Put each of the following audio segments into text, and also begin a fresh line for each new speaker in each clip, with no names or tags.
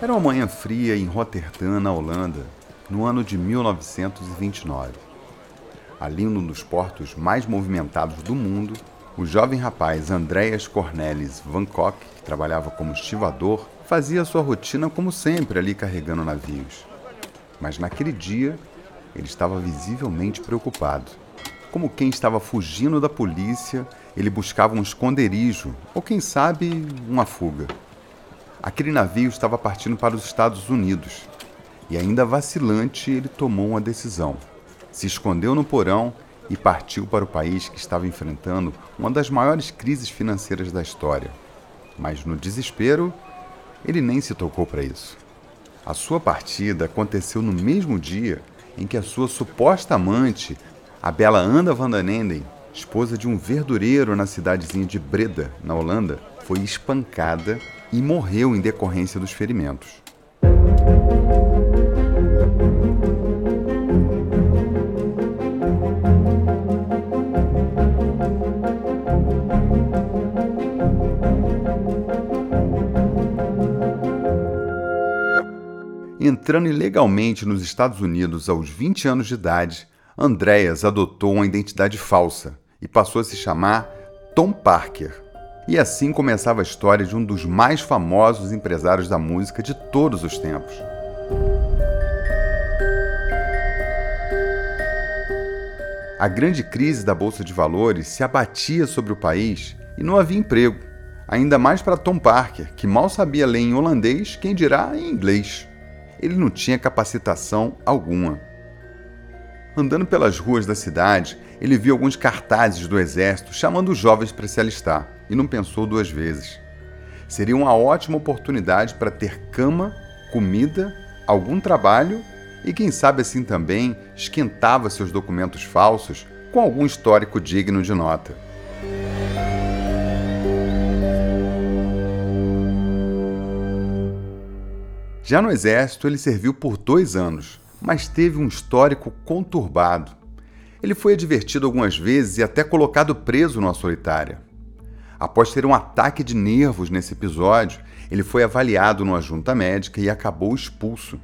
Era uma manhã fria em Roterdã, na Holanda, no ano de 1929. Ali, num dos portos mais movimentados do mundo, o jovem rapaz Andreas Cornelis Van Kock, que trabalhava como estivador, fazia sua rotina como sempre ali carregando navios. Mas naquele dia, ele estava visivelmente preocupado. Como quem estava fugindo da polícia, ele buscava um esconderijo, ou quem sabe, uma fuga. Aquele navio estava partindo para os Estados Unidos. E ainda vacilante, ele tomou uma decisão. Se escondeu no porão e partiu para o país que estava enfrentando uma das maiores crises financeiras da história. Mas no desespero, ele nem se tocou para isso. A sua partida aconteceu no mesmo dia em que a sua suposta amante, a bela Anda van den Enden, esposa de um verdureiro na cidadezinha de Breda, na Holanda, foi espancada e morreu em decorrência dos ferimentos. Entrando ilegalmente nos Estados Unidos aos 20 anos de idade, Andreas adotou uma identidade falsa e passou a se chamar Tom Parker. E assim começava a história de um dos mais famosos empresários da música de todos os tempos. A grande crise da bolsa de valores se abatia sobre o país e não havia emprego, ainda mais para Tom Parker, que mal sabia ler em holandês, quem dirá em inglês. Ele não tinha capacitação alguma. Andando pelas ruas da cidade, ele viu alguns cartazes do exército chamando os jovens para se alistar e não pensou duas vezes. Seria uma ótima oportunidade para ter cama, comida, algum trabalho e, quem sabe assim também, esquentava seus documentos falsos com algum histórico digno de nota. Já no exército, ele serviu por dois anos, mas teve um histórico conturbado. Ele foi advertido algumas vezes e até colocado preso numa solitária. Após ter um ataque de nervos nesse episódio, ele foi avaliado numa junta médica e acabou expulso.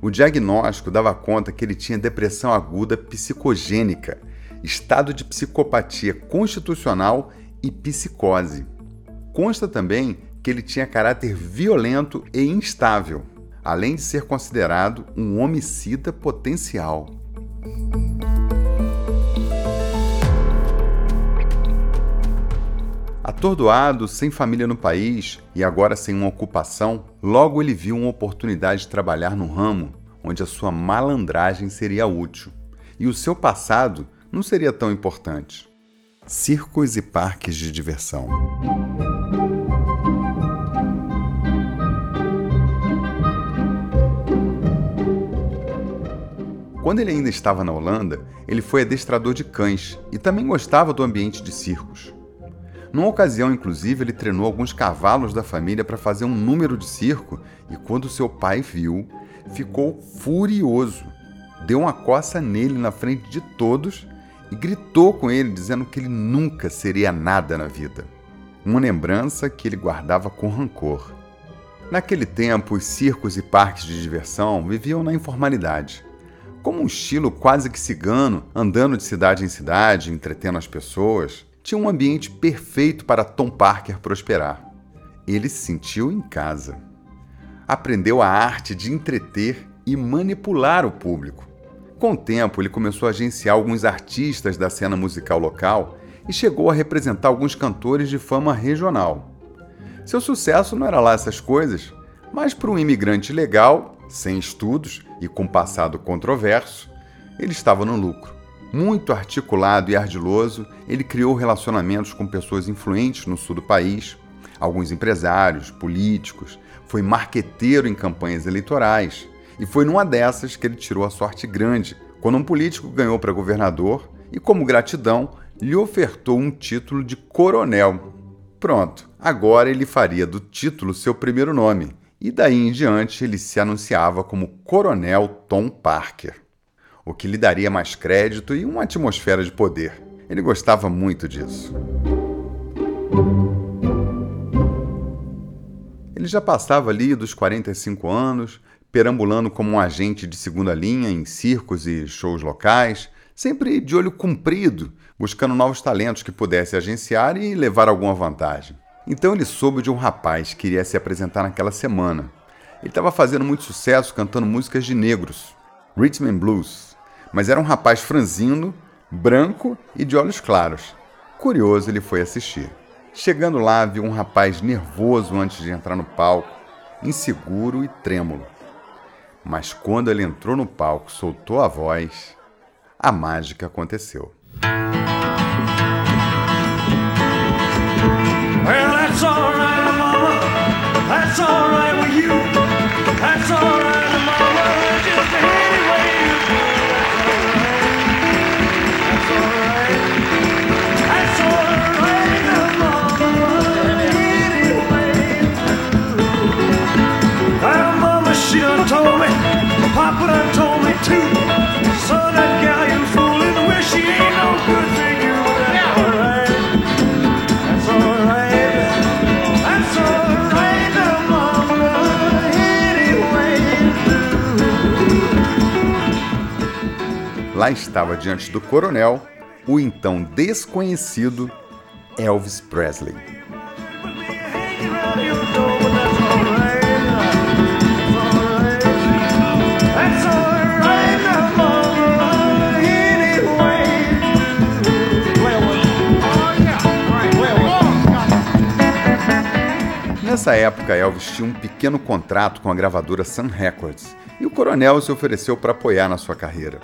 O diagnóstico dava conta que ele tinha depressão aguda psicogênica, estado de psicopatia constitucional e psicose. Consta também que ele tinha caráter violento e instável, além de ser considerado um homicida potencial. Atordoado, sem família no país e agora sem uma ocupação, logo ele viu uma oportunidade de trabalhar no ramo onde a sua malandragem seria útil e o seu passado não seria tão importante. Circos e parques de diversão. Quando ele ainda estava na Holanda, ele foi adestrador de cães e também gostava do ambiente de circos. Numa ocasião, inclusive, ele treinou alguns cavalos da família para fazer um número de circo e, quando seu pai viu, ficou furioso. Deu uma coça nele na frente de todos e gritou com ele, dizendo que ele nunca seria nada na vida. Uma lembrança que ele guardava com rancor. Naquele tempo, os circos e parques de diversão viviam na informalidade. Como um estilo quase que cigano, andando de cidade em cidade, entretendo as pessoas, tinha um ambiente perfeito para Tom Parker prosperar. Ele se sentiu em casa. Aprendeu a arte de entreter e manipular o público. Com o tempo, ele começou a agenciar alguns artistas da cena musical local e chegou a representar alguns cantores de fama regional. Seu sucesso não era lá essas coisas, mas para um imigrante legal, sem estudos e com passado controverso, ele estava no lucro. Muito articulado e ardiloso, ele criou relacionamentos com pessoas influentes no sul do país, alguns empresários, políticos, foi marqueteiro em campanhas eleitorais, e foi numa dessas que ele tirou a sorte grande, quando um político ganhou para governador e, como gratidão, lhe ofertou um título de coronel. Pronto, agora ele faria do título seu primeiro nome, e daí em diante ele se anunciava como Coronel Tom Parker o que lhe daria mais crédito e uma atmosfera de poder. Ele gostava muito disso. Ele já passava ali dos 45 anos, perambulando como um agente de segunda linha em circos e shows locais, sempre de olho comprido, buscando novos talentos que pudesse agenciar e levar alguma vantagem. Então ele soube de um rapaz que iria se apresentar naquela semana. Ele estava fazendo muito sucesso cantando músicas de negros, rhythm and blues, mas era um rapaz franzino, branco e de olhos claros. Curioso, ele foi assistir. Chegando lá, viu um rapaz nervoso antes de entrar no palco, inseguro e trêmulo. Mas quando ele entrou no palco, soltou a voz, a mágica aconteceu. Lá estava diante do coronel o então desconhecido Elvis Presley. Nessa época, Elvis tinha um pequeno contrato com a gravadora Sun Records e o coronel se ofereceu para apoiar na sua carreira.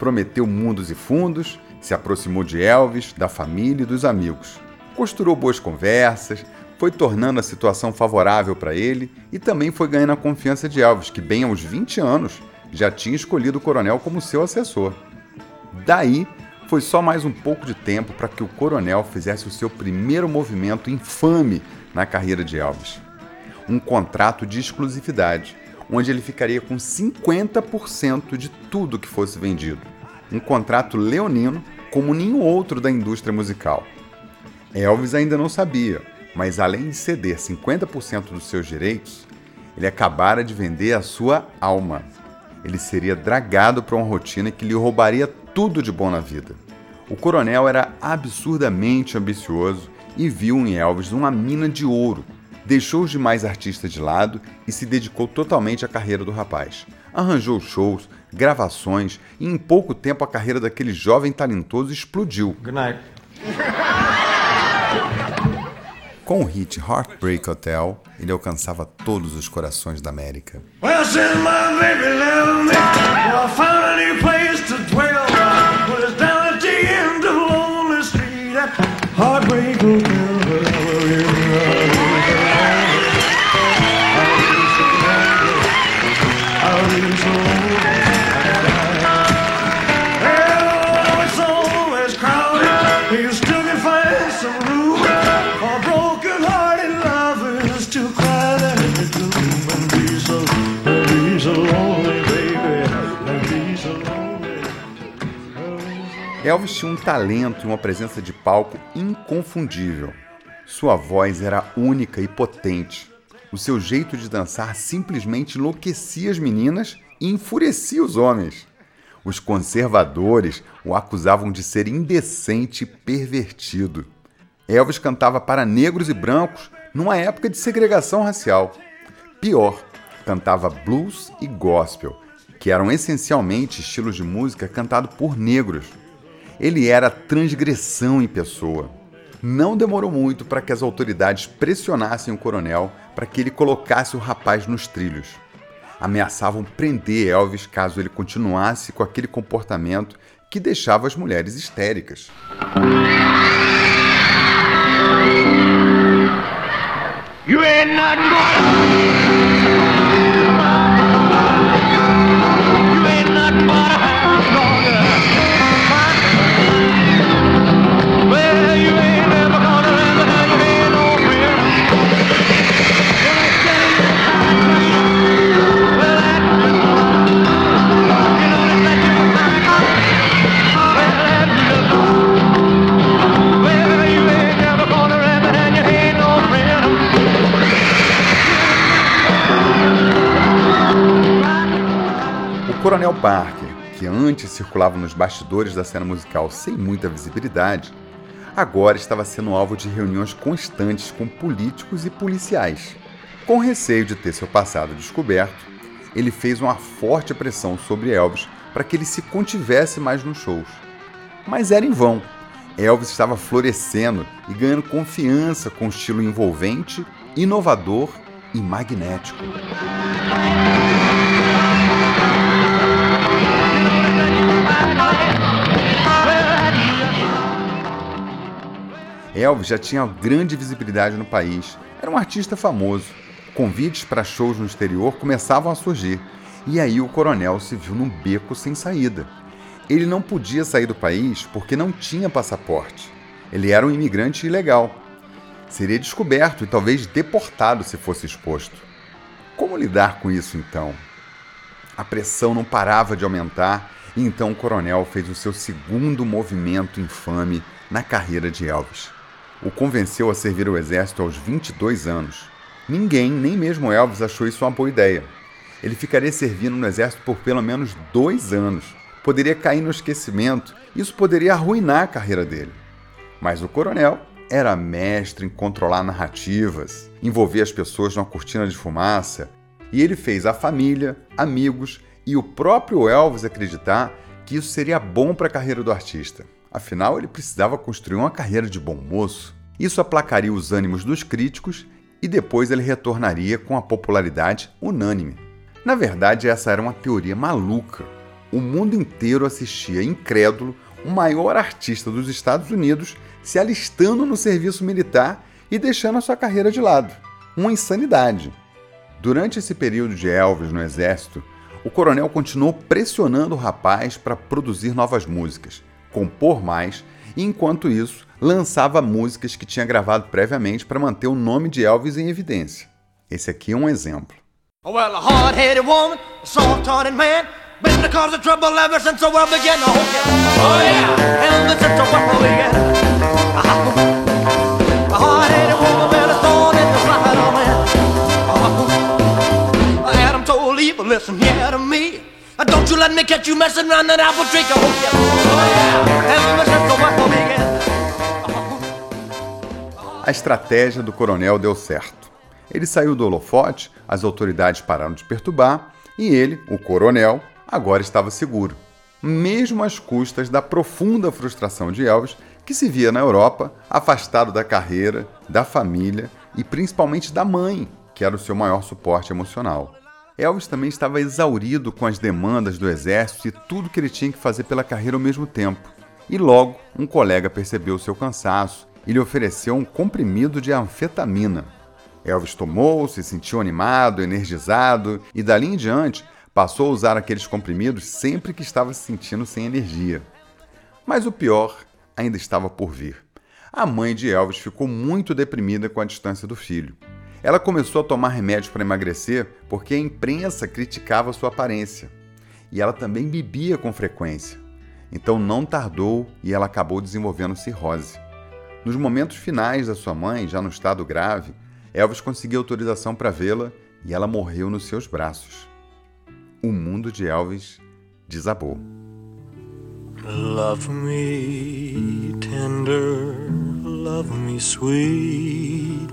Prometeu mundos e fundos, se aproximou de Elvis, da família e dos amigos. Costurou boas conversas, foi tornando a situação favorável para ele e também foi ganhando a confiança de Elvis, que, bem aos 20 anos, já tinha escolhido o coronel como seu assessor. Daí, foi só mais um pouco de tempo para que o coronel fizesse o seu primeiro movimento infame na carreira de Elvis. Um contrato de exclusividade, onde ele ficaria com 50% de tudo que fosse vendido. Um contrato leonino como nenhum outro da indústria musical. Elvis ainda não sabia, mas além de ceder 50% dos seus direitos, ele acabara de vender a sua alma. Ele seria dragado para uma rotina que lhe roubaria tudo de bom na vida. O coronel era absurdamente ambicioso e viu em Elvis uma mina de ouro. Deixou os demais artistas de lado e se dedicou totalmente à carreira do rapaz. Arranjou shows, gravações e em pouco tempo a carreira daquele jovem talentoso explodiu.
Good night.
Com o hit Heartbreak Hotel, ele alcançava todos os corações da América.
Well, since
Elvis tinha um talento e uma presença de palco inconfundível. Sua voz era única e potente. O seu jeito de dançar simplesmente enlouquecia as meninas e enfurecia os homens. Os conservadores o acusavam de ser indecente e pervertido. Elvis cantava para negros e brancos numa época de segregação racial. Pior, cantava blues e gospel, que eram essencialmente estilos de música cantado por negros. Ele era transgressão em pessoa. Não demorou muito para que as autoridades pressionassem o coronel para que ele colocasse o rapaz nos trilhos. Ameaçavam prender Elvis caso ele continuasse com aquele comportamento que deixava as mulheres histéricas.
You ain't
Coronel Parker, que antes circulava nos bastidores da cena musical sem muita visibilidade, agora estava sendo alvo de reuniões constantes com políticos e policiais. Com receio de ter seu passado descoberto, ele fez uma forte pressão sobre Elvis para que ele se contivesse mais nos shows. Mas era em vão. Elvis estava florescendo e ganhando confiança com um estilo envolvente, inovador e magnético. Elvis já tinha grande visibilidade no país, era um artista famoso. Convites para shows no exterior começavam a surgir, e aí o coronel se viu num beco sem saída. Ele não podia sair do país porque não tinha passaporte. Ele era um imigrante ilegal. Seria descoberto e talvez deportado se fosse exposto. Como lidar com isso então? A pressão não parava de aumentar e então o coronel fez o seu segundo movimento infame na carreira de Elvis. O convenceu a servir o exército aos 22 anos. Ninguém, nem mesmo Elvis, achou isso uma boa ideia. Ele ficaria servindo no exército por pelo menos dois anos. Poderia cair no esquecimento, isso poderia arruinar a carreira dele. Mas o coronel era mestre em controlar narrativas, envolver as pessoas numa cortina de fumaça, e ele fez a família, amigos e o próprio Elvis acreditar que isso seria bom para a carreira do artista. Afinal, ele precisava construir uma carreira de bom moço. Isso aplacaria os ânimos dos críticos e depois ele retornaria com a popularidade unânime. Na verdade, essa era uma teoria maluca. O mundo inteiro assistia incrédulo o maior artista dos Estados Unidos se alistando no serviço militar e deixando a sua carreira de lado. Uma insanidade. Durante esse período de Elvis no exército, o coronel continuou pressionando o rapaz para produzir novas músicas, compor mais e, enquanto isso, lançava músicas que tinha gravado previamente para manter o nome de Elvis em evidência. Esse aqui é um exemplo.
Well, listen to me. Don't you let me catch you messing around that apple tree. Oh yeah, oh yeah.
A estratégia do coronel deu certo. Ele saiu do holofote, as autoridades pararam de perturbar e ele, o coronel, agora estava seguro, mesmo às custas da profunda frustração de Elvis, que se via na Europa afastado da carreira, da família e principalmente da mãe, que era o seu maior suporte emocional. Elvis também estava exaurido com as demandas do exército e tudo que ele tinha que fazer pela carreira ao mesmo tempo. E logo, um colega percebeu seu cansaço e lhe ofereceu um comprimido de anfetamina. Elvis tomou, se sentiu animado, energizado e dali em diante passou a usar aqueles comprimidos sempre que estava se sentindo sem energia. Mas o pior ainda estava por vir. A mãe de Elvis ficou muito deprimida com a distância do filho. Ela começou a tomar remédios para emagrecer porque a imprensa criticava sua aparência. E ela também bebia com frequência. Então não tardou e ela acabou desenvolvendo cirrose. Nos momentos finais da sua mãe, já no estado grave, Elvis conseguiu autorização para vê-la e ela morreu nos seus braços. O mundo de Elvis desabou.
Love me tender, love me sweet,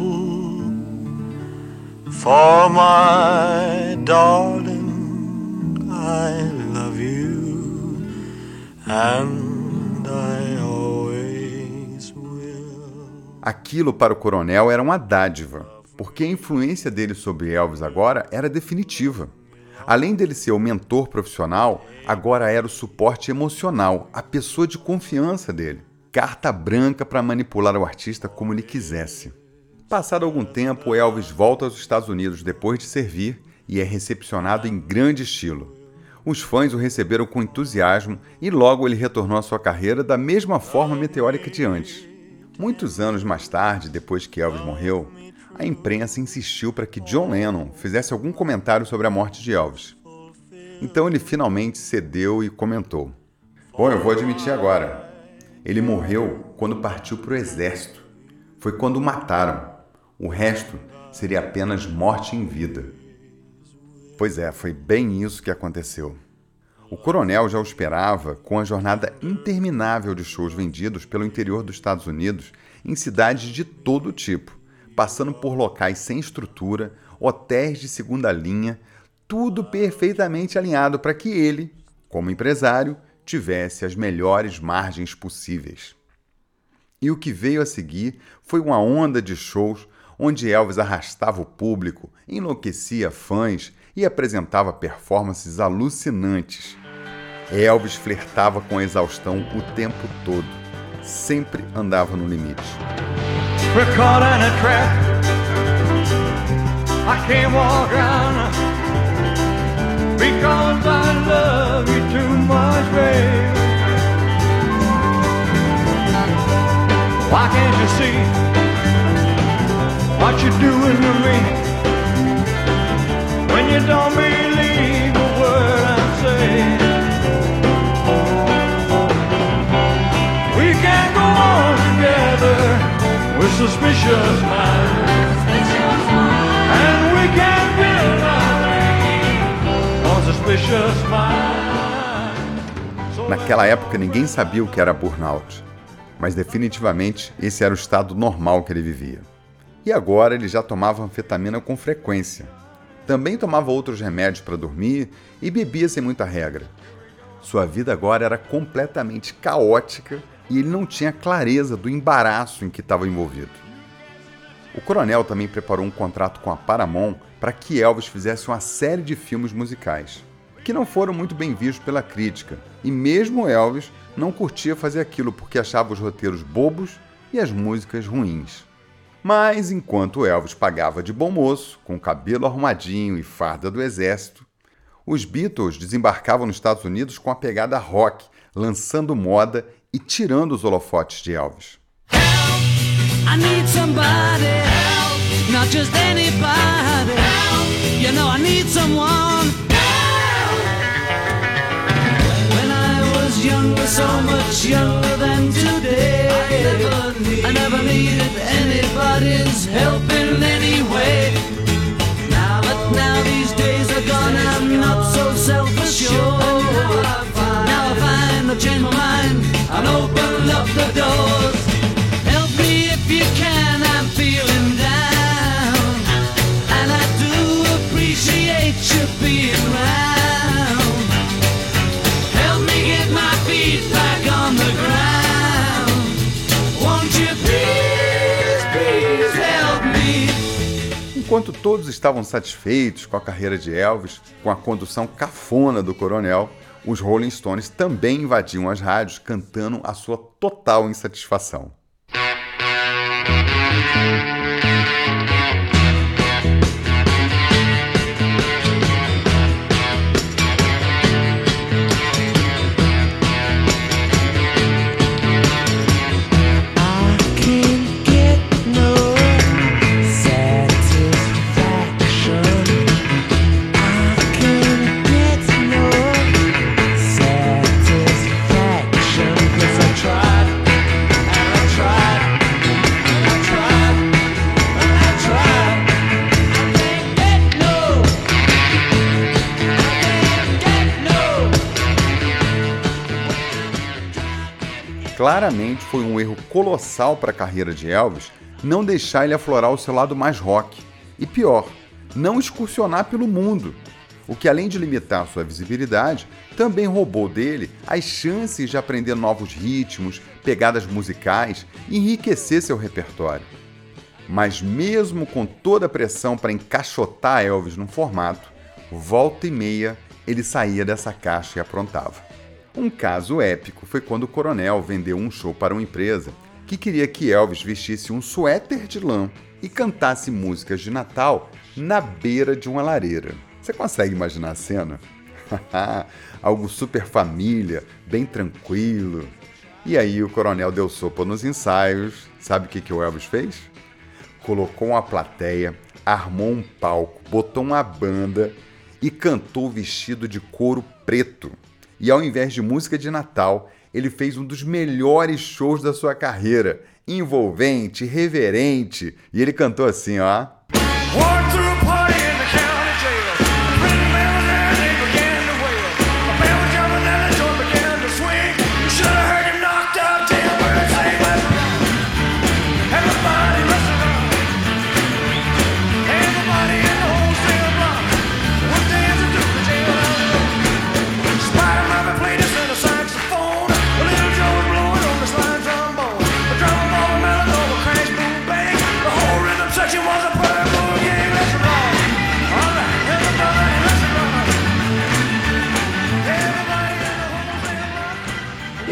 For my darling, I love you, and I always will.
Aquilo para o coronel era uma dádiva, porque a influência dele sobre Elvis agora era definitiva. Além dele ser o mentor profissional, agora era o suporte emocional, a pessoa de confiança dele. Carta branca para manipular o artista como ele quisesse. Passado algum tempo, Elvis volta aos Estados Unidos depois de servir e é recepcionado em grande estilo. Os fãs o receberam com entusiasmo e logo ele retornou à sua carreira da mesma forma meteórica de antes. Muitos anos mais tarde, depois que Elvis morreu, a imprensa insistiu para que John Lennon fizesse algum comentário sobre a morte de Elvis. Então ele finalmente cedeu e comentou: Bom, eu vou admitir agora. Ele morreu quando partiu para o exército. Foi quando o mataram. O resto seria apenas morte em vida. Pois é, foi bem isso que aconteceu. O coronel já o esperava com a jornada interminável de shows vendidos pelo interior dos Estados Unidos em cidades de todo tipo, passando por locais sem estrutura, hotéis de segunda linha, tudo perfeitamente alinhado para que ele, como empresário, tivesse as melhores margens possíveis. E o que veio a seguir foi uma onda de shows onde Elvis arrastava o público, enlouquecia fãs e apresentava performances alucinantes. Elvis flertava com a exaustão o tempo todo, sempre andava no limite.
Why can't you see what you're doing to me when you don't believe a word I'm saying? We can't go on together with suspicious minds,
Naquela época ninguém sabia o que era burnout, mas definitivamente esse era o estado normal que ele vivia. E agora ele já tomava anfetamina com frequência. Também tomava outros remédios para dormir e bebia sem muita regra. Sua vida agora era completamente caótica e ele não tinha clareza do embaraço em que estava envolvido. O coronel também preparou um contrato com a Paramount para que Elvis fizesse uma série de filmes musicais, que não foram muito bem vistos pela crítica, e mesmo Elvis não curtia fazer aquilo porque achava os roteiros bobos e as músicas ruins. Mas enquanto Elvis pagava de bom moço, com cabelo arrumadinho e farda do exército, os Beatles desembarcavam nos Estados Unidos com a pegada rock, lançando moda e tirando os holofotes de Elvis.
I need I never, needed anybody's help in any way but now these days are gone, I'm not so self-assured Now I find I've changed my mind opened up the doors Help me if you can, I'm feeling down. And I do appreciate you being round.
Enquanto todos estavam satisfeitos com a carreira de Elvis, com a condução cafona do coronel, os Rolling Stones também invadiam as rádios cantando a sua total insatisfação. Claramente foi um erro colossal para a carreira de Elvis não deixar ele aflorar o seu lado mais rock. E pior, não excursionar pelo mundo. O que, além de limitar sua visibilidade, também roubou dele as chances de aprender novos ritmos, pegadas musicais e enriquecer seu repertório. Mas, mesmo com toda a pressão para encaixotar Elvis num formato, volta e meia ele saía dessa caixa e aprontava. Um caso épico foi quando o coronel vendeu um show para uma empresa que queria que Elvis vestisse um suéter de lã e cantasse músicas de Natal na beira de uma lareira. Você consegue imaginar a cena? Algo super família, bem tranquilo. E aí o coronel deu sopa nos ensaios. Sabe o que, que o Elvis fez? Colocou uma plateia, armou um palco, botou uma banda e cantou vestido de couro preto. E ao invés de música de Natal, ele fez um dos melhores shows da sua carreira, envolvente, reverente, e ele cantou assim, ó.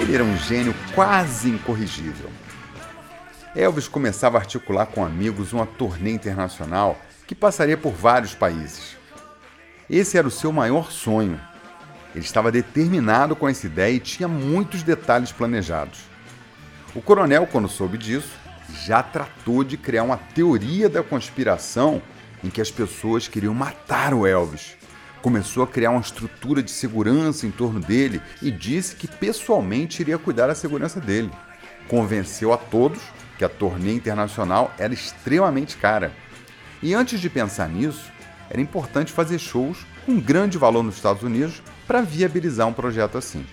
Ele era um gênio quase incorrigível. Elvis começava a articular com amigos uma turnê internacional que passaria por vários países. Esse era o seu maior sonho. Ele estava determinado com essa ideia e tinha muitos detalhes planejados. O coronel, quando soube disso, já tratou de criar uma teoria da conspiração em que as pessoas queriam matar o Elvis. Começou a criar uma estrutura de segurança em torno dele e disse que pessoalmente iria cuidar da segurança dele. Convenceu a todos que a turnê internacional era extremamente cara. E antes de pensar nisso, era importante fazer shows com grande valor nos Estados Unidos para viabilizar um projeto assim.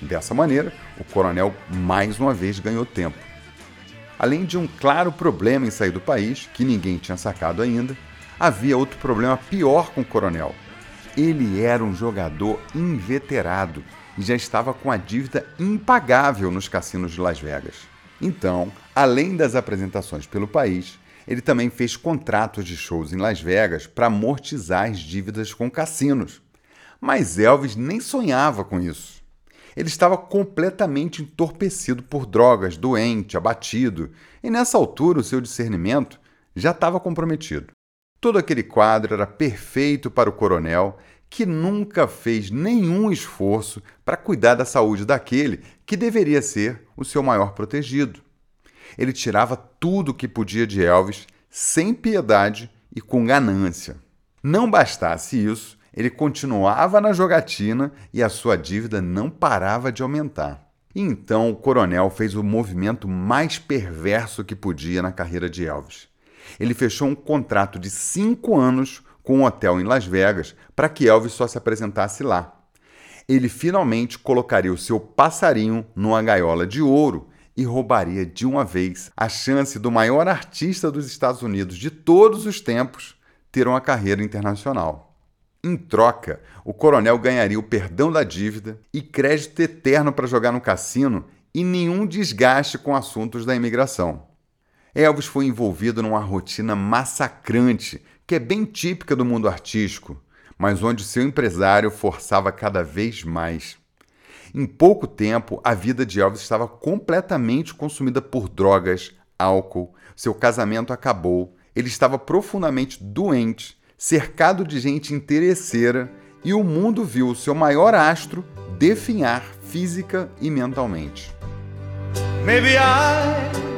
Dessa maneira, o coronel mais uma vez ganhou tempo. Além de um claro problema em sair do país, que ninguém tinha sacado ainda, havia outro problema pior com o coronel. Ele era um jogador inveterado e já estava com a dívida impagável nos cassinos de Las Vegas. Então, além das apresentações pelo país, ele também fez contratos de shows em Las Vegas para amortizar as dívidas com cassinos. Mas Elvis nem sonhava com isso. Ele estava completamente entorpecido por drogas, doente, abatido, e nessa altura o seu discernimento já estava comprometido. Todo aquele quadro era perfeito para o coronel, que nunca fez nenhum esforço para cuidar da saúde daquele que deveria ser o seu maior protegido. Ele tirava tudo o que podia de Elvis, sem piedade e com ganância. Não bastasse isso, ele continuava na jogatina e a sua dívida não parava de aumentar. E então o coronel fez o movimento mais perverso que podia na carreira de Elvis. Ele fechou um contrato de cinco anos com um hotel em Las Vegas para que Elvis só se apresentasse lá. Ele finalmente colocaria o seu passarinho numa gaiola de ouro e roubaria de uma vez a chance do maior artista dos Estados Unidos de todos os tempos ter uma carreira internacional. Em troca, o coronel ganharia o perdão da dívida e crédito eterno para jogar no cassino e nenhum desgaste com assuntos da imigração. Elvis foi envolvido numa rotina massacrante, que é bem típica do mundo artístico, mas onde seu empresário forçava cada vez mais. Em pouco tempo, a vida de Elvis estava completamente consumida por drogas, álcool, seu casamento acabou, ele estava profundamente doente, cercado de gente interesseira, e o mundo viu o seu maior astro definhar física e mentalmente.
Maybe I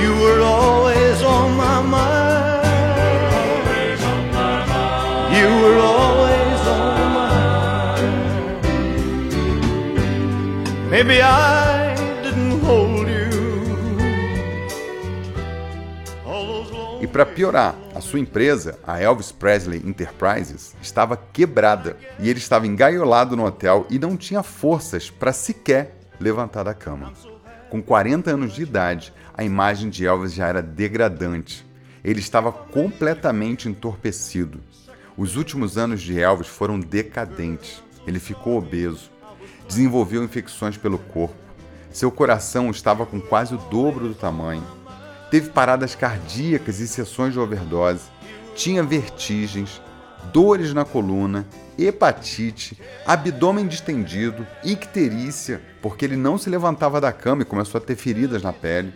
You were always on my mind. You were always on my mind. Maybe I
E para piorar, a sua empresa, a Elvis Presley Enterprises, estava quebrada e ele estava engaiolado no hotel e não tinha forças para sequer levantar da cama. Com 40 anos de idade, a imagem de Elvis já era degradante. Ele estava completamente entorpecido. Os últimos anos de Elvis foram decadentes. Ele ficou obeso, desenvolveu infecções pelo corpo, seu coração estava com quase o dobro do tamanho, teve paradas cardíacas e sessões de overdose, tinha vertigens, dores na coluna, hepatite, abdômen distendido, icterícia, porque ele não se levantava da cama e começou a ter feridas na pele,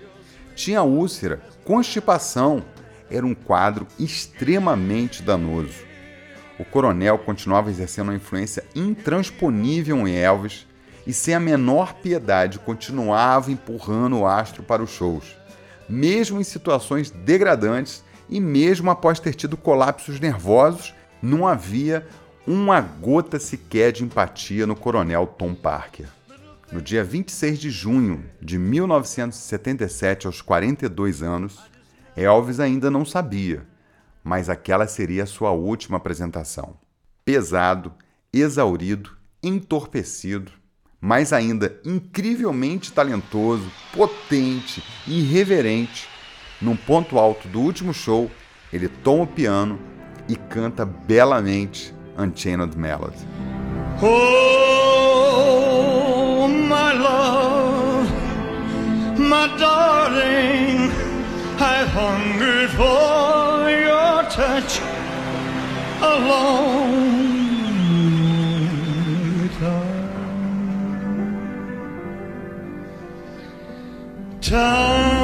tinha úlcera, constipação. Era um quadro extremamente danoso. O coronel continuava exercendo uma influência intransponível em Elvis e, sem a menor piedade, continuava empurrando o astro para os shows, mesmo em situações degradantes e mesmo após ter tido colapsos nervosos, não havia uma gota sequer de empatia no coronel Tom Parker. No dia 26 de junho de 1977, aos 42 anos, Elvis ainda não sabia, mas aquela seria a sua última apresentação. Pesado, exaurido, entorpecido, mas ainda incrivelmente talentoso, potente irreverente, num ponto alto do último show, ele toma o piano e canta belamente Unchained Melody.
Oh, my love, my darling, I've hungered for your touch a long time.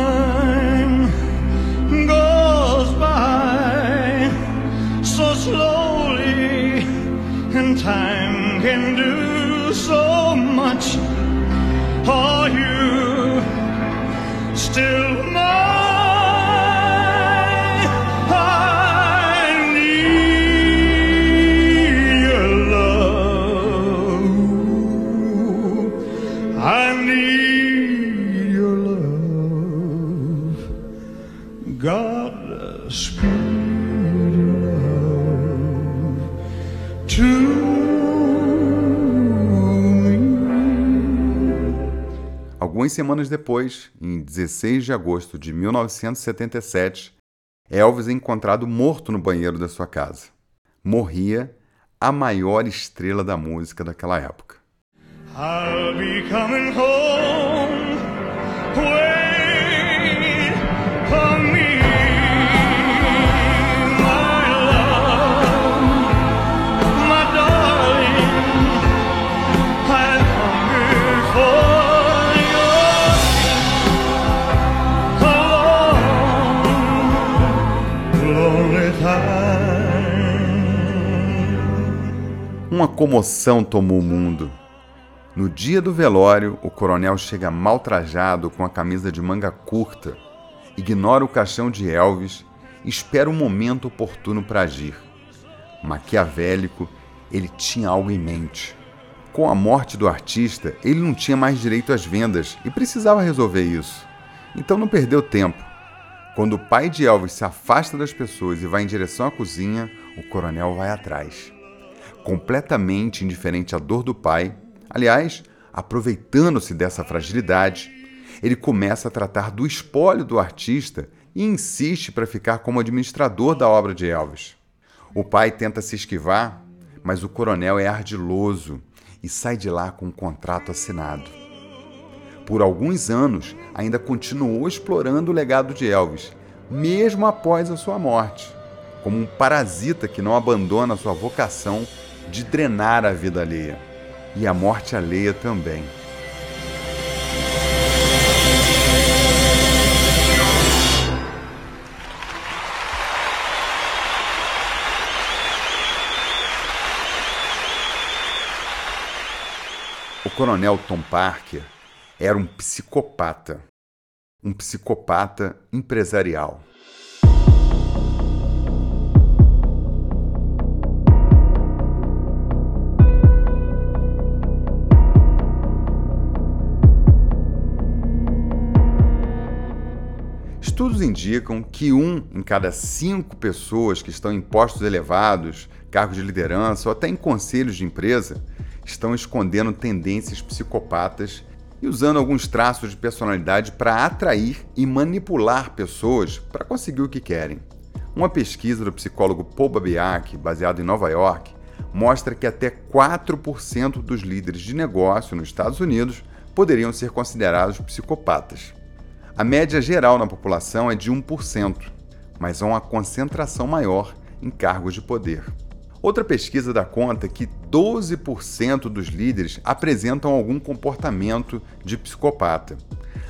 Algumas semanas depois, em 16 de agosto de 1977, Elvis é encontrado morto no banheiro da sua casa. Morria a maior estrela da música daquela época.
I'll be coming home.
Comoção tomou o mundo. No dia do velório, o coronel chega mal trajado com a camisa de manga curta, ignora o caixão de Elvis e espera o momento oportuno para agir. Maquiavélico, ele tinha algo em mente. Com a morte do artista, ele não tinha mais direito às vendas e precisava resolver isso. Então não perdeu tempo. Quando o pai de Elvis se afasta das pessoas e vai em direção à cozinha, o coronel vai atrás. Completamente indiferente à dor do pai, aliás, aproveitando-se dessa fragilidade, ele começa a tratar do espólio do artista e insiste para ficar como administrador da obra de Elvis. O pai tenta se esquivar, mas o coronel é ardiloso e sai de lá com um contrato assinado. Por alguns anos, ainda continuou explorando o legado de Elvis, mesmo após a sua morte, como um parasita que não abandona sua vocação de drenar a vida alheia. E a morte alheia também. O coronel Tom Parker era um psicopata. Um psicopata empresarial. Estudos indicam que um em cada cinco pessoas que estão em postos elevados, cargos de liderança ou até em conselhos de empresa estão escondendo tendências psicopatas e usando alguns traços de personalidade para atrair e manipular pessoas para conseguir o que querem. Uma pesquisa do psicólogo Paul Babiak, baseado em Nova York, mostra que até 4% dos líderes de negócio nos Estados Unidos poderiam ser considerados psicopatas. A média geral na população é de 1%, mas há uma concentração maior em cargos de poder. Outra pesquisa dá conta que 12% dos líderes apresentam algum comportamento de psicopata.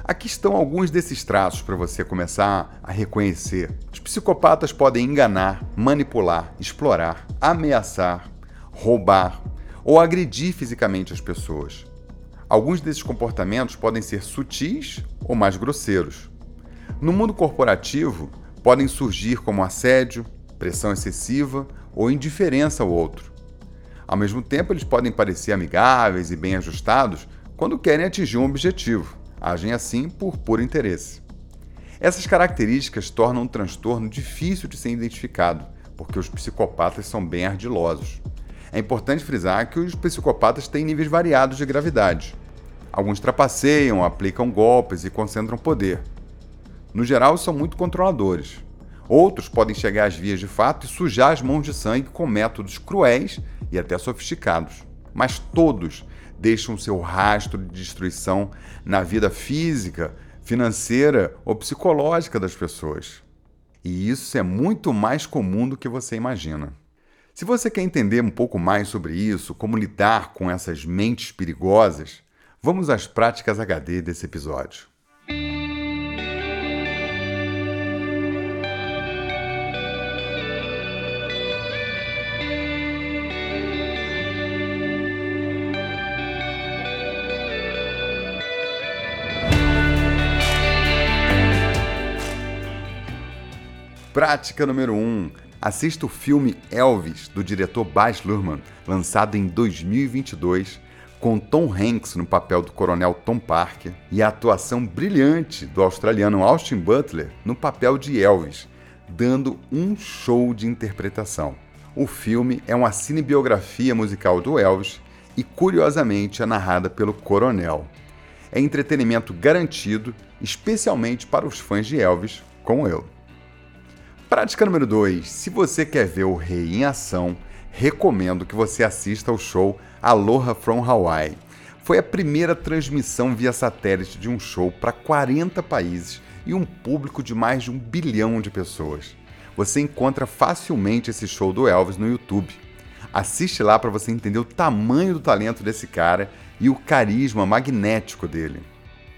Aqui estão alguns desses traços para você começar a reconhecer. Os psicopatas podem enganar, manipular, explorar, ameaçar, roubar ou agredir fisicamente as pessoas. Alguns desses comportamentos podem ser sutis ou mais grosseiros. No mundo corporativo, podem surgir como assédio, pressão excessiva ou indiferença ao outro. Ao mesmo tempo, eles podem parecer amigáveis e bem ajustados quando querem atingir um objetivo. Agem assim por puro interesse. Essas características tornam um transtorno difícil de ser identificado, porque os psicopatas são bem ardilosos. É importante frisar que os psicopatas têm níveis variados de gravidade. Alguns trapaceiam, aplicam golpes e concentram poder. No geral, são muito controladores. Outros podem chegar às vias de fato e sujar as mãos de sangue com métodos cruéis e até sofisticados. Mas todos deixam seu rastro de destruição na vida física, financeira ou psicológica das pessoas. E isso é muito mais comum do que você imagina. Se você quer entender um pouco mais sobre isso, como lidar com essas mentes perigosas, vamos às práticas HD desse episódio. Prática número 1. Um, assista o filme Elvis, do diretor Baz Luhrmann, lançado em 2022, com Tom Hanks no papel do coronel Tom Parker e a atuação brilhante do australiano Austin Butler no papel de Elvis, dando um show de interpretação. O filme é uma cinebiografia musical do Elvis e, curiosamente, é narrada pelo coronel. É entretenimento garantido, especialmente para os fãs de Elvis, como eu. Prática número 2. Se você quer ver o rei em ação, recomendo que você assista ao show Aloha from Hawaii. Foi a primeira transmissão via satélite de um show para 40 países e um público de mais de um bilhão de pessoas. Você encontra facilmente esse show do Elvis no YouTube. Assiste lá para você entender o tamanho do talento desse cara e o carisma magnético dele.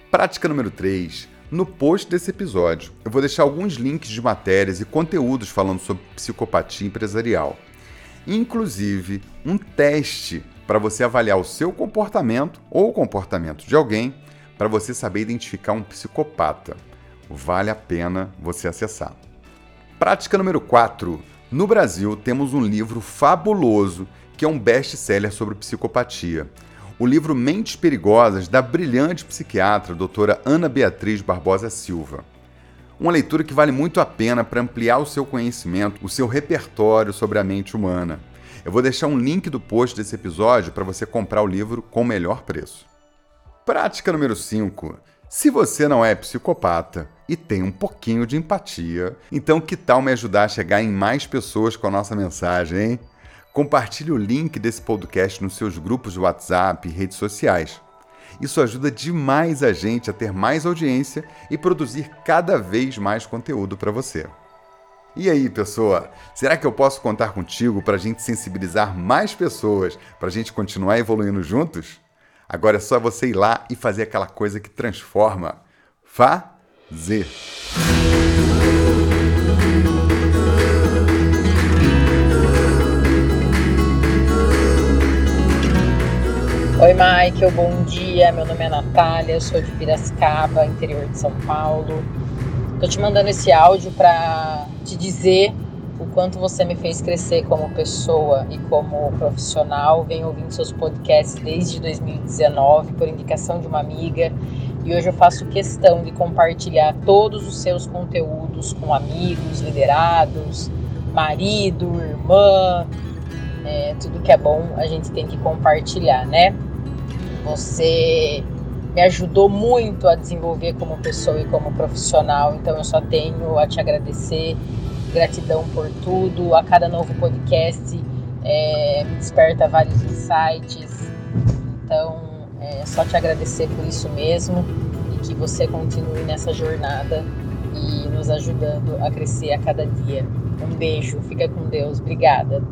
Prática número 3 no post desse episódio, eu vou deixar alguns links de matérias e conteúdos falando sobre psicopatia empresarial. Inclusive, um teste para você avaliar o seu comportamento ou o comportamento de alguém para você saber identificar um psicopata. Vale a pena você acessar. Prática número 4. No Brasil, temos um livro fabuloso que é um best-seller sobre psicopatia o livro Mentes Perigosas da brilhante psiquiatra doutora Ana Beatriz Barbosa Silva. Uma leitura que vale muito a pena para ampliar o seu conhecimento, o seu repertório sobre a mente humana. Eu vou deixar um link do post desse episódio para você comprar o livro com o melhor preço. Prática número 5. Se você não é psicopata e tem um pouquinho de empatia, então que tal me ajudar a chegar em mais pessoas com a nossa mensagem, hein? Compartilhe o link desse podcast nos seus grupos de WhatsApp e redes sociais. Isso ajuda demais a gente a ter mais audiência e produzir cada vez mais conteúdo para você. E aí, pessoa? Será que eu posso contar contigo para a gente sensibilizar mais pessoas, para a gente continuar evoluindo juntos? Agora é só você ir lá e fazer aquela coisa que transforma. Fazer.
Oi, Michael, bom dia. Meu nome é Natália, sou de Piracicaba, interior de São Paulo. Tô te mandando esse áudio para te dizer o quanto você me fez crescer como pessoa e como profissional. Venho ouvindo seus podcasts desde 2019 por indicação de uma amiga e hoje eu faço questão de compartilhar todos os seus conteúdos com amigos, liderados, marido, irmã, é, tudo que é bom a gente tem que compartilhar, né? Você me ajudou muito a desenvolver como pessoa e como profissional, então eu só tenho a te agradecer Gratidão por tudo. A cada novo podcast é, me desperta vários insights. Então, é só te agradecer por isso mesmo e que você continue nessa jornada e nos ajudando a crescer a cada dia. Um beijo, fica com Deus. Obrigada.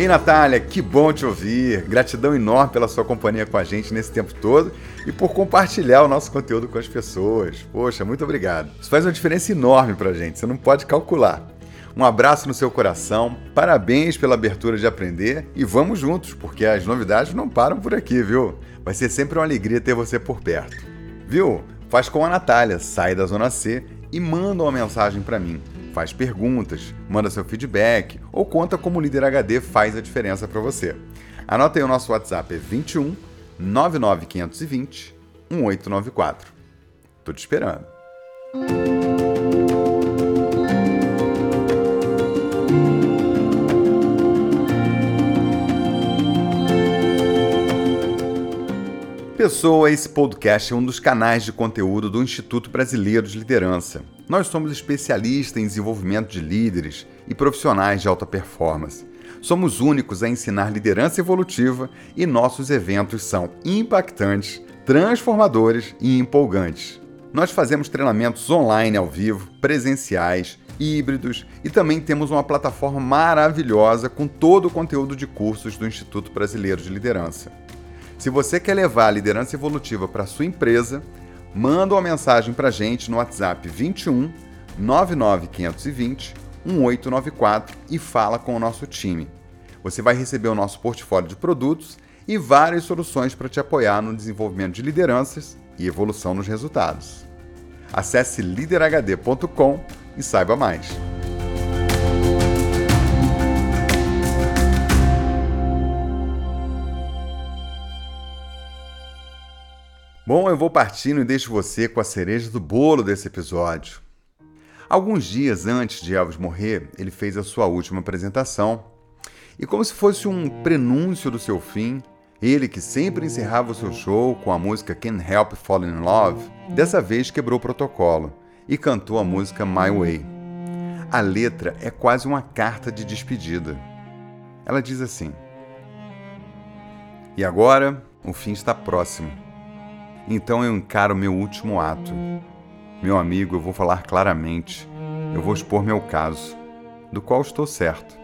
Ei, Natália, que bom te ouvir. Gratidão enorme pela sua companhia com a gente nesse tempo todo e por compartilhar o nosso conteúdo com as pessoas. Poxa, muito obrigado. Isso faz uma diferença enorme pra gente, você não pode calcular. Um abraço no seu coração, parabéns pela abertura de aprender e vamos juntos, porque as novidades não param por aqui, viu? Vai ser sempre uma alegria ter você por perto. Viu? Faz com a Natália, sai da Zona C e manda uma mensagem para mim. Faz perguntas, manda seu feedback ou conta como o líder HD faz a diferença para você. Anota aí o nosso WhatsApp, é 21 99520 1894. Tô te esperando. Pessoa, esse podcast é um dos canais de conteúdo do Instituto Brasileiro de Liderança. Nós somos especialistas em desenvolvimento de líderes e profissionais de alta performance. Somos únicos a ensinar liderança evolutiva e nossos eventos são impactantes, transformadores e empolgantes. Nós fazemos treinamentos online ao vivo, presenciais, híbridos e também temos uma plataforma maravilhosa com todo o conteúdo de cursos do Instituto Brasileiro de Liderança. Se você quer levar a liderança evolutiva para sua empresa, manda uma mensagem para a gente no WhatsApp 21 99520 1894 e fala com o nosso time. Você vai receber o nosso portfólio de produtos e várias soluções para te apoiar no desenvolvimento de lideranças e evolução nos resultados. Acesse liderhd.com e saiba mais. Bom, eu vou partindo e deixo você com a cereja do bolo desse episódio. Alguns dias antes de Elvis morrer, ele fez a sua última apresentação. E como se fosse um prenúncio do seu fim, ele que sempre encerrava o seu show com a música Can't Help Falling in Love, dessa vez quebrou o protocolo e cantou a música My Way. A letra é quase uma carta de despedida. Ela diz assim: E agora, o fim está próximo. Então eu encaro meu último ato. Meu amigo, eu vou falar claramente. Eu vou expor meu caso, do qual estou certo.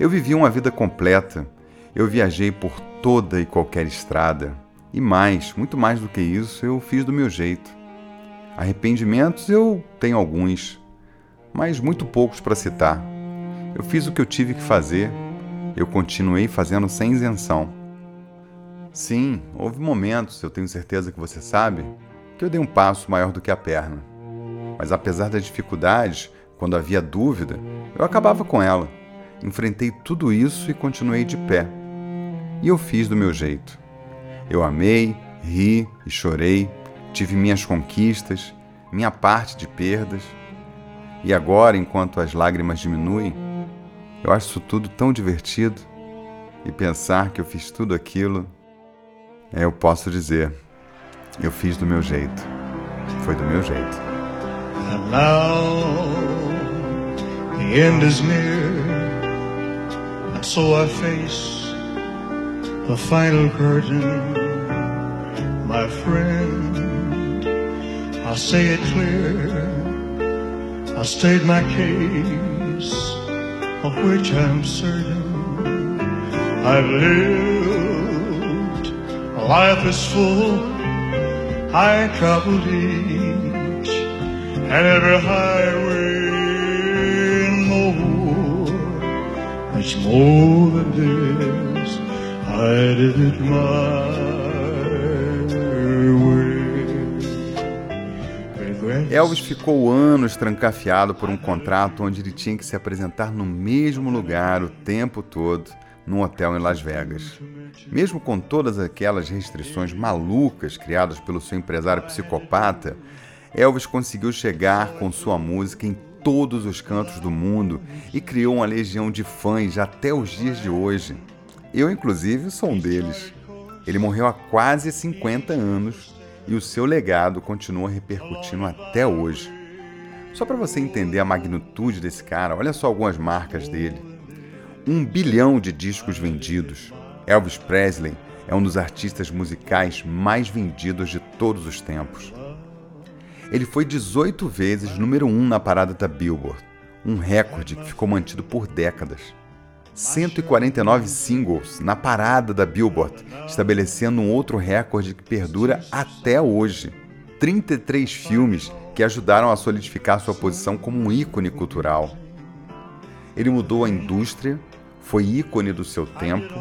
Eu vivi uma vida completa. Eu viajei por toda e qualquer estrada. E mais, muito mais do que isso, eu fiz do meu jeito. Arrependimentos eu tenho alguns, mas muito poucos para citar. Eu fiz o que eu tive que fazer. Eu continuei fazendo sem isenção. Sim, houve momentos, eu tenho certeza que você sabe, que eu dei um passo maior do que a perna. Mas apesar das dificuldades, quando havia dúvida, eu acabava com ela. Enfrentei tudo isso e continuei de pé. E eu fiz do meu jeito. Eu amei, ri e chorei, tive minhas conquistas, minha parte de perdas. E agora, enquanto as lágrimas diminuem, eu acho isso tudo tão divertido. E pensar que eu fiz tudo aquilo eu posso dizer, eu fiz do meu jeito. Foi do meu jeito.
Now the end is near, and so I face the final curtain. My friend, I'll say it clear. I state my case, of which I'm certain. I've lived. Life is full. I traveled each and every highway and more. Much more than this, I did it my way.
Elvis ficou anos trancafiado por um contrato onde ele tinha que se apresentar no mesmo lugar o tempo todo, num hotel em Las Vegas. Mesmo com todas aquelas restrições malucas criadas pelo seu empresário psicopata, Elvis conseguiu chegar com sua música em todos os cantos do mundo e criou uma legião de fãs até os dias de hoje. Eu, inclusive, sou um deles. Ele morreu há quase 50 anos e o seu legado continua repercutindo até hoje. Só para você entender a magnitude desse cara, olha só algumas marcas dele. Um bilhão de discos vendidos. Elvis Presley é um dos artistas musicais mais vendidos de todos os tempos. Ele foi 18 vezes número 1 na parada da Billboard, um recorde que ficou mantido por décadas. 149 singles na parada da Billboard, estabelecendo um outro recorde que perdura até hoje. 33 filmes que ajudaram a solidificar sua posição como um ícone cultural. Ele mudou a indústria, foi ícone do seu tempo,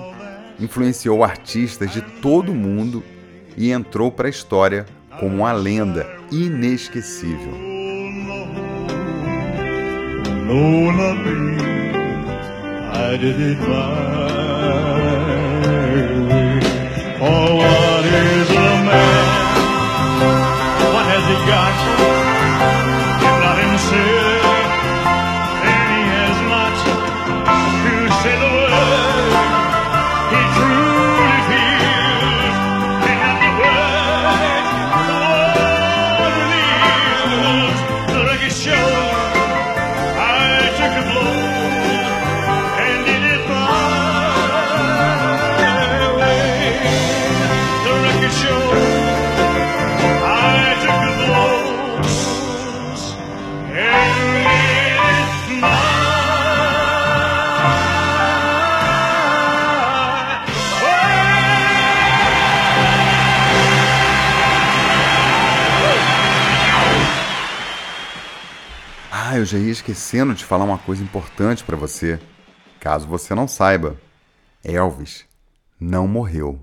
influenciou artistas de todo o mundo e entrou para a história como uma lenda inesquecível.
I did it
eu já ia esquecendo de falar uma coisa importante para você. Caso você não saiba, Elvis não morreu.